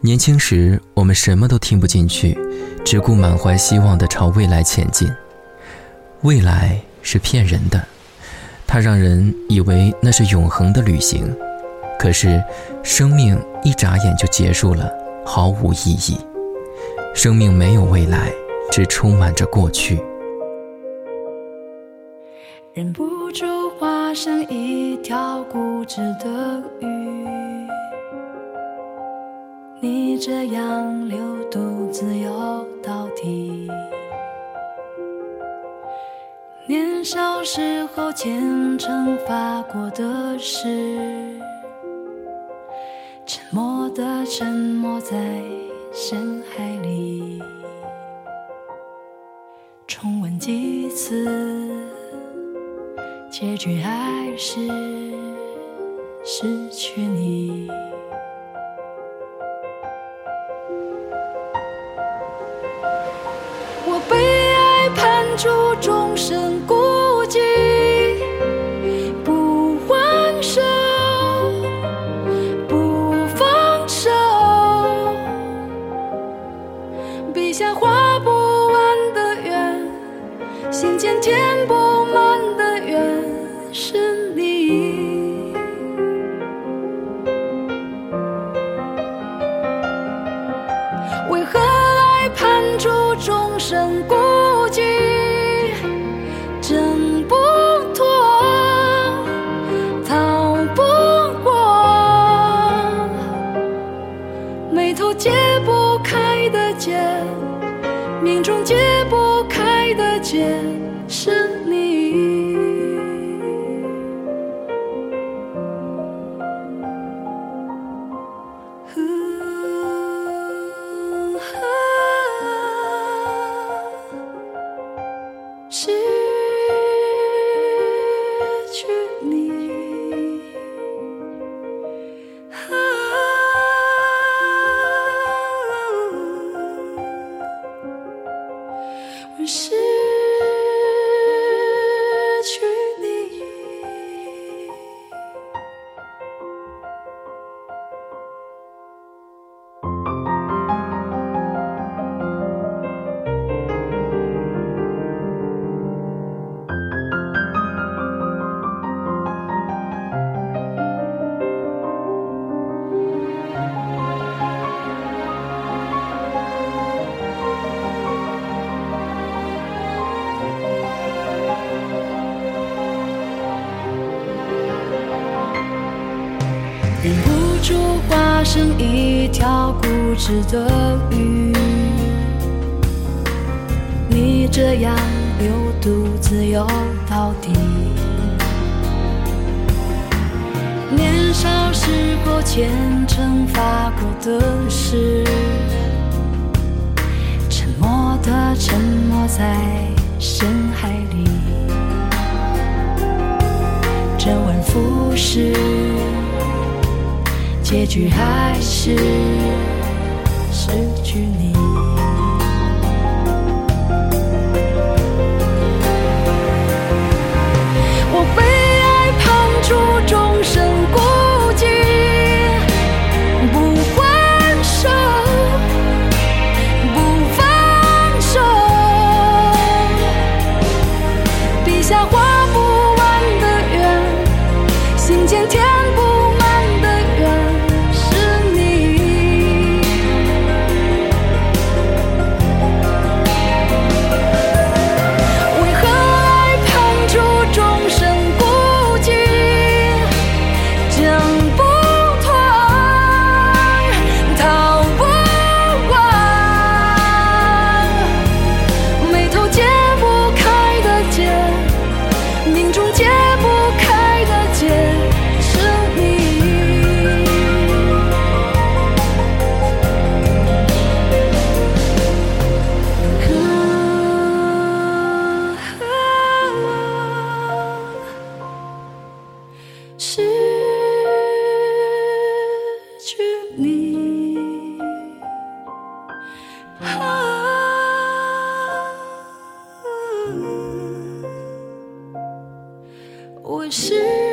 年轻时，我们什么都听不进去，只顾满怀希望地朝未来前进。未来是骗人的，它让人以为那是永恒的旅行。可是，生命一眨眼就结束了，毫无意义。生命没有未来，只充满着过去。忍不住化身一条固执的鱼，这样流独自游到底。年少时候虔诚发过的誓，沉默的沉没在深海里，重温几次。结局还是失去你。爱判处终身孤寂，不还手，不放手，笔下画不完的圆，心间填眉头解不开的结，命中解不开的结，是你。忍不住化身一条固执的鱼，你这样流独自游到底。年少时候虔诚发过的誓，沉默的沉没在深海里，周而复始。结局还是失去你。我被爱判处终身孤寂不还手不放手笔下画我是